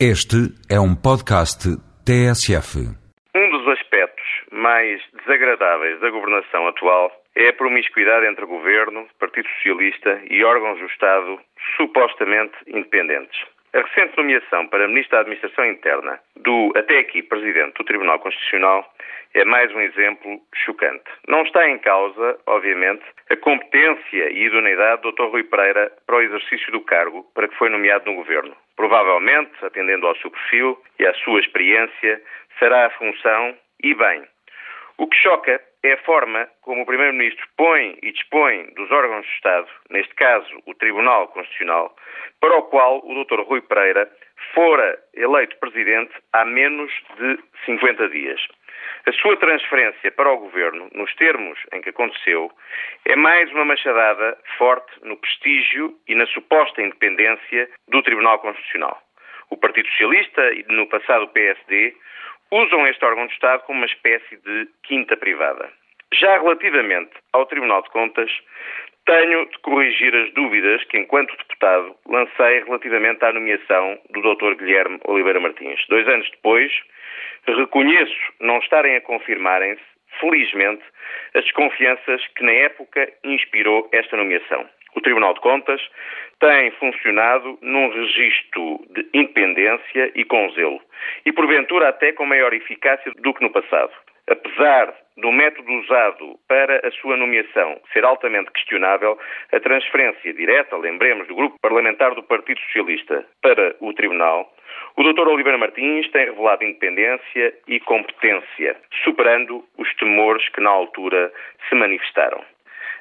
Este é um podcast TSF. Um dos aspectos mais desagradáveis da governação atual é a promiscuidade entre governo, Partido Socialista e órgãos do Estado supostamente independentes. A recente nomeação para Ministro da Administração Interna do, até aqui, Presidente do Tribunal Constitucional é mais um exemplo chocante. Não está em causa, obviamente, a competência e idoneidade do Dr. Rui Pereira para o exercício do cargo para que foi nomeado no Governo. Provavelmente, atendendo ao seu perfil e à sua experiência, será a função e bem. O que choca é a forma como o Primeiro-Ministro põe e dispõe dos órgãos de Estado, neste caso o Tribunal Constitucional, para o qual o Dr. Rui Pereira fora eleito Presidente há menos de 50 dias. A sua transferência para o governo, nos termos em que aconteceu, é mais uma machadada forte no prestígio e na suposta independência do Tribunal Constitucional. O Partido Socialista e, no passado, o PSD usam este órgão de Estado como uma espécie de quinta privada. Já relativamente ao Tribunal de Contas, tenho de corrigir as dúvidas que, enquanto deputado, lancei relativamente à nomeação do Dr. Guilherme Oliveira Martins. Dois anos depois, reconheço não estarem a confirmarem-se, felizmente, as desconfianças que na época inspirou esta nomeação. O Tribunal de Contas tem funcionado num registro de independência e com zelo, e porventura até com maior eficácia do que no passado. Apesar do método usado para a sua nomeação ser altamente questionável, a transferência direta, lembremos, do grupo parlamentar do Partido Socialista para o Tribunal, o Dr. Oliveira Martins tem revelado independência e competência, superando os temores que na altura se manifestaram.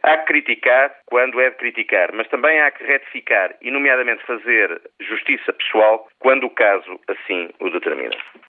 Há que criticar quando é de criticar, mas também há que retificar e, nomeadamente, fazer justiça pessoal quando o caso assim o determina.